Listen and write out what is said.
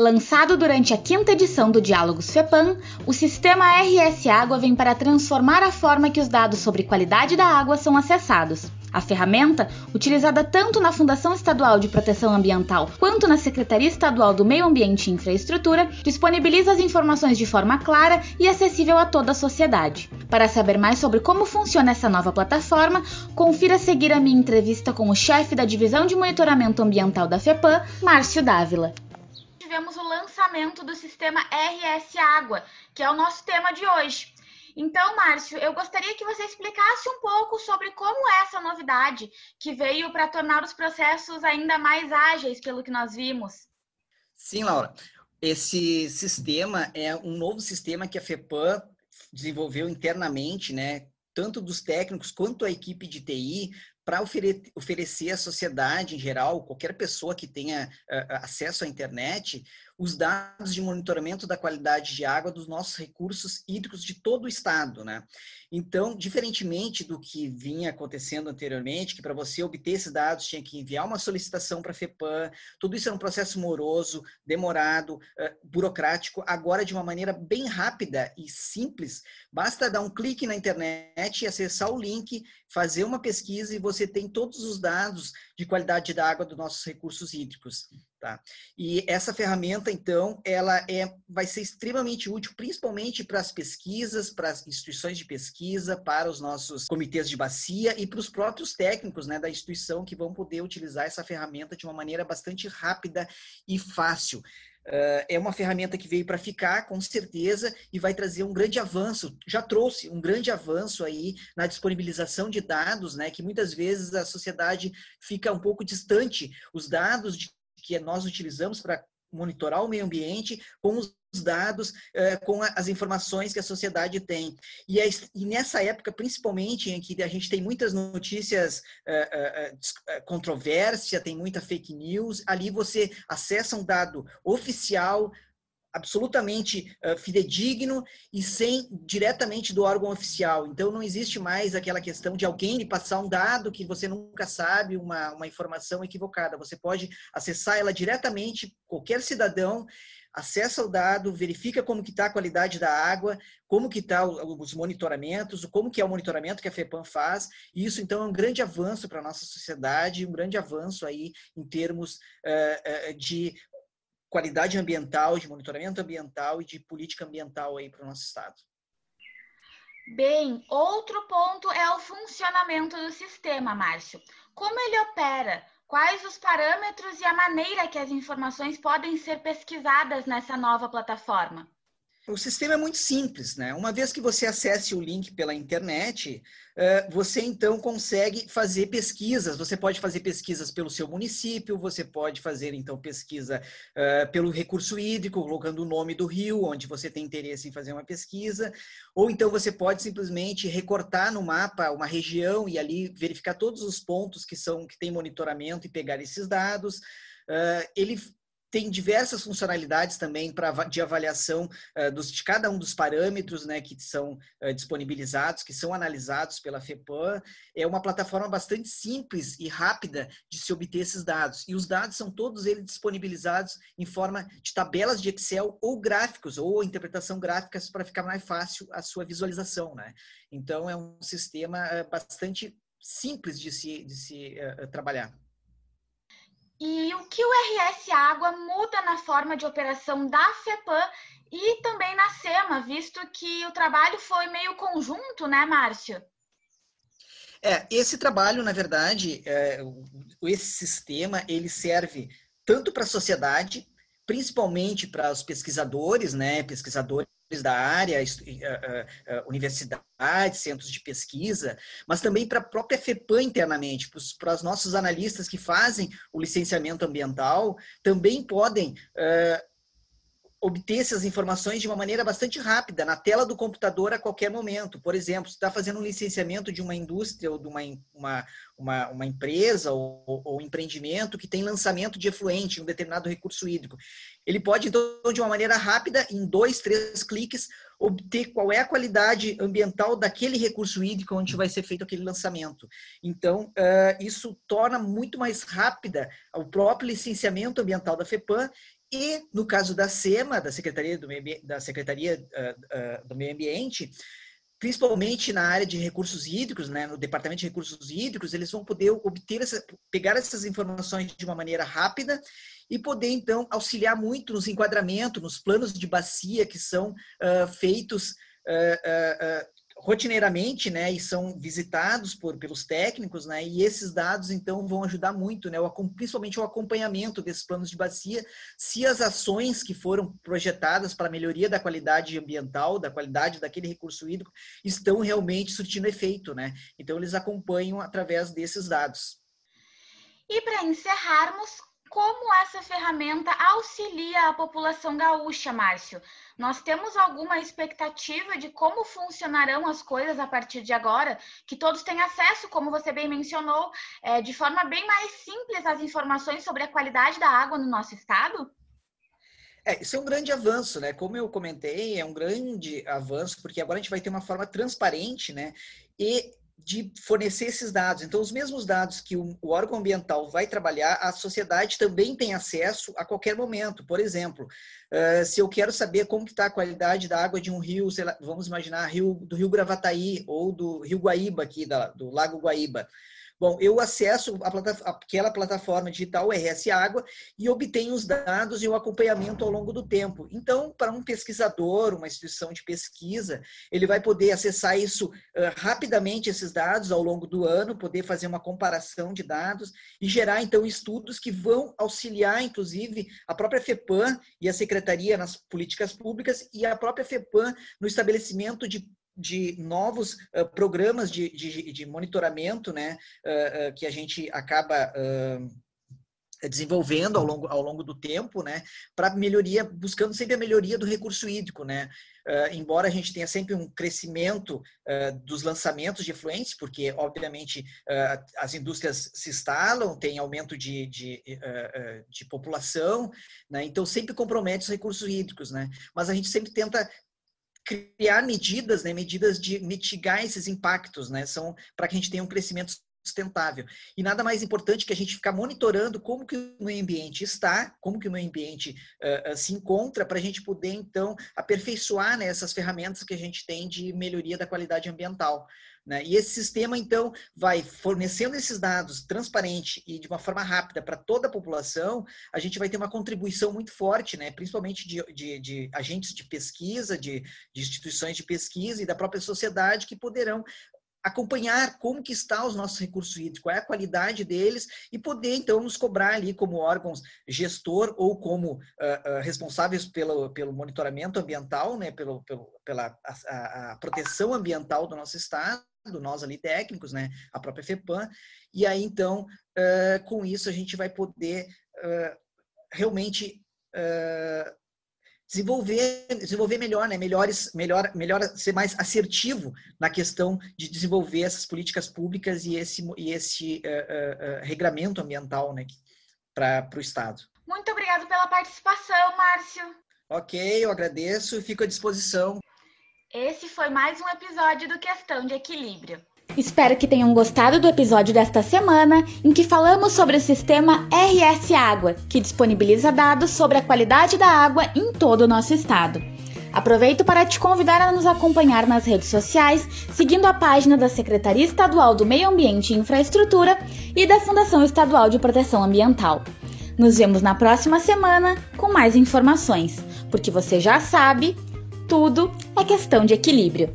Lançado durante a quinta edição do Diálogos FEPAM, o sistema RS Água vem para transformar a forma que os dados sobre qualidade da água são acessados. A ferramenta, utilizada tanto na Fundação Estadual de Proteção Ambiental quanto na Secretaria Estadual do Meio Ambiente e Infraestrutura, disponibiliza as informações de forma clara e acessível a toda a sociedade. Para saber mais sobre como funciona essa nova plataforma, confira seguir a minha entrevista com o chefe da Divisão de Monitoramento Ambiental da FEPAM, Márcio Dávila tivemos o lançamento do sistema RS Água, que é o nosso tema de hoje. Então, Márcio, eu gostaria que você explicasse um pouco sobre como é essa novidade que veio para tornar os processos ainda mais ágeis, pelo que nós vimos. Sim, Laura. Esse sistema é um novo sistema que a FEPAM desenvolveu internamente, né? Tanto dos técnicos quanto a equipe de TI, para ofere oferecer à sociedade em geral, qualquer pessoa que tenha uh, acesso à internet, os dados de monitoramento da qualidade de água dos nossos recursos hídricos de todo o estado, né? Então, diferentemente do que vinha acontecendo anteriormente, que para você obter esses dados tinha que enviar uma solicitação para a FEPAM, tudo isso era um processo moroso, demorado, uh, burocrático, agora de uma maneira bem rápida e simples, basta dar um clique na internet e acessar o link, fazer uma pesquisa e você tem todos os dados de qualidade da água dos nossos recursos hídricos. Tá? E essa ferramenta, então, ela é, vai ser extremamente útil, principalmente para as pesquisas, para as instituições de pesquisa, para os nossos comitês de bacia e para os próprios técnicos né, da instituição que vão poder utilizar essa ferramenta de uma maneira bastante rápida e fácil. Uh, é uma ferramenta que veio para ficar, com certeza, e vai trazer um grande avanço. Já trouxe um grande avanço aí na disponibilização de dados, né? Que muitas vezes a sociedade fica um pouco distante. Os dados de que nós utilizamos para monitorar o meio ambiente com os dados, com as informações que a sociedade tem. E, é, e, nessa época, principalmente, em que a gente tem muitas notícias controvérsia, tem muita fake news, ali você acessa um dado oficial, absolutamente uh, fidedigno e sem diretamente do órgão oficial. Então, não existe mais aquela questão de alguém lhe passar um dado que você nunca sabe, uma, uma informação equivocada. Você pode acessar ela diretamente, qualquer cidadão acessa o dado, verifica como que está a qualidade da água, como que está os monitoramentos, como que é o monitoramento que a FEPAM faz. E isso, então, é um grande avanço para a nossa sociedade, um grande avanço aí em termos uh, uh, de qualidade ambiental, de monitoramento ambiental e de política ambiental aí para o nosso estado. Bem, outro ponto é o funcionamento do sistema, Márcio. Como ele opera? Quais os parâmetros e a maneira que as informações podem ser pesquisadas nessa nova plataforma? O sistema é muito simples, né? Uma vez que você acesse o link pela internet, você então consegue fazer pesquisas. Você pode fazer pesquisas pelo seu município, você pode fazer então pesquisa pelo recurso hídrico, colocando o nome do rio onde você tem interesse em fazer uma pesquisa, ou então você pode simplesmente recortar no mapa uma região e ali verificar todos os pontos que são que tem monitoramento e pegar esses dados. ele tem diversas funcionalidades também para de avaliação uh, dos, de cada um dos parâmetros né, que são uh, disponibilizados, que são analisados pela FEPAM. É uma plataforma bastante simples e rápida de se obter esses dados. E os dados são todos eles disponibilizados em forma de tabelas de Excel ou gráficos, ou interpretação gráficas para ficar mais fácil a sua visualização. Né? Então, é um sistema uh, bastante simples de se, de se trabalhar. E o que o RS Água muda na forma de operação da FEPAM e também na SEMA, visto que o trabalho foi meio conjunto, né, Márcio? É, esse trabalho, na verdade, é, esse sistema, ele serve tanto para a sociedade, principalmente para os pesquisadores, né, pesquisadores da área, universidades, centros de pesquisa, mas também para a própria FEPAM internamente, para os nossos analistas que fazem o licenciamento ambiental, também podem obter essas informações de uma maneira bastante rápida, na tela do computador a qualquer momento. Por exemplo, se está fazendo um licenciamento de uma indústria ou de uma, uma, uma, uma empresa ou, ou, empreendimento que tem lançamento de efluente em um determinado recurso hídrico. Ele pode, então, de uma maneira rápida, em dois, três cliques, obter qual é a qualidade ambiental daquele recurso hídrico onde vai ser feito aquele lançamento. Então, uh, isso torna muito mais rápida o próprio licenciamento ambiental da FEPAM E no caso da SEMA, da Secretaria do Meio, da Secretaria, uh, uh, do Meio Ambiente, principalmente na área de recursos hídricos, né, no departamento de recursos hídricos, eles vão poder obter essa, pegar essas informações de uma maneira rápida e poder então auxiliar muito nos enquadramentos, nos planos de bacia que são uh, feitos uh, uh, rotineiramente, né, e são visitados por, pelos técnicos, né, e esses dados, então, vão ajudar muito, né, o, principalmente o acompanhamento desses planos de bacia, se as ações que foram projetadas para a melhoria da qualidade ambiental, da qualidade daquele recurso hídrico, estão realmente surtindo efeito, né, então eles acompanham através desses dados. E para encerrarmos, essa ferramenta auxilia a população gaúcha, Márcio? Nós temos alguma expectativa de como funcionarão as coisas a partir de agora? Que todos têm acesso, como você bem mencionou, é, de forma bem mais simples às informações sobre a qualidade da água no nosso estado? É, isso é um grande avanço, né? Como eu comentei, é um grande avanço, porque agora a gente vai ter uma forma transparente, né? E de fornecer esses dados. Então, os mesmos dados que o, órgão ambiental vai trabalhar, a sociedade também tem acesso a qualquer momento. Por exemplo, uh, se eu quero saber como está a qualidade da água de um rio, lá, vamos imaginar rio, do rio Gravataí ou do rio Guaíba, aqui, do Lago Guaíba. Bom, eu acesso a plata, aquela plataforma digital RS Água e obtenho os dados e o acompanhamento ao longo do tempo. Então, para um pesquisador, uma instituição de pesquisa, ele vai poder acessar isso uh, rapidamente, esses dados ao longo do ano, poder fazer uma comparação de dados e gerar, então, estudos que vão auxiliar, inclusive, a própria FEPAM e a Secretaria nas políticas públicas e a própria FEPAM no estabelecimento de de novos uh, programas de, de, de, monitoramento, né, uh, uh, que a gente acaba desenvolvendo ao longo, ao longo do tempo, né, para melhoria, buscando sempre a melhoria do recurso hídrico, né, embora a gente tenha sempre um crescimento dos lançamentos de efluentes, porque obviamente as indústrias se instalam, tem aumento de, de, de população, né, então sempre compromete os recursos hídricos, né, mas a gente sempre tenta criar medidas, né, medidas de mitigar esses impactos, né, são para que a gente tenha um crescimento sustentável. E nada mais importante que a gente ficar monitorando como que o meio ambiente está, como que o meio ambiente uh, se encontra, para a gente poder, então, aperfeiçoar né, essas ferramentas que a gente tem de melhoria da qualidade ambiental. Né? E esse sistema, então, vai fornecendo esses dados transparente e de uma forma rápida para toda a população, a gente vai ter uma contribuição muito forte, né? principalmente de, de, de agentes de pesquisa, de, de instituições de pesquisa e da própria sociedade que poderão acompanhar como que está os nossos recursos hídricos, qual é a qualidade deles e poder então nos cobrar ali como órgãos gestor ou como uh, uh, responsáveis pelo, pelo monitoramento ambiental, né, pelo, pelo pela a, a, proteção ambiental do nosso estado, nós ali técnicos, né, a própria FEPAM, e aí então uh, com isso a gente vai poder realmente desenvolver, desenvolver melhor, né? Melhores, melhor, melhor ser mais assertivo na questão de desenvolver essas políticas públicas e esse, e esse uh, uh, uh, regramento ambiental, né? Para o Estado. Muito obrigado pela participação, Márcio. Ok, eu agradeço e fico à disposição. Esse foi mais um episódio do Questão de Equilíbrio. Espero que tenham gostado do episódio desta semana, em que falamos sobre o sistema RS Água, que disponibiliza dados sobre a qualidade da água em todo o nosso estado. Aproveito para te convidar a nos acompanhar nas redes sociais, seguindo a página da Secretaria Estadual do Meio Ambiente e Infraestrutura e da Fundação Estadual de Proteção Ambiental. Nos vemos na próxima semana com mais informações, porque você já sabe, tudo é questão de equilíbrio.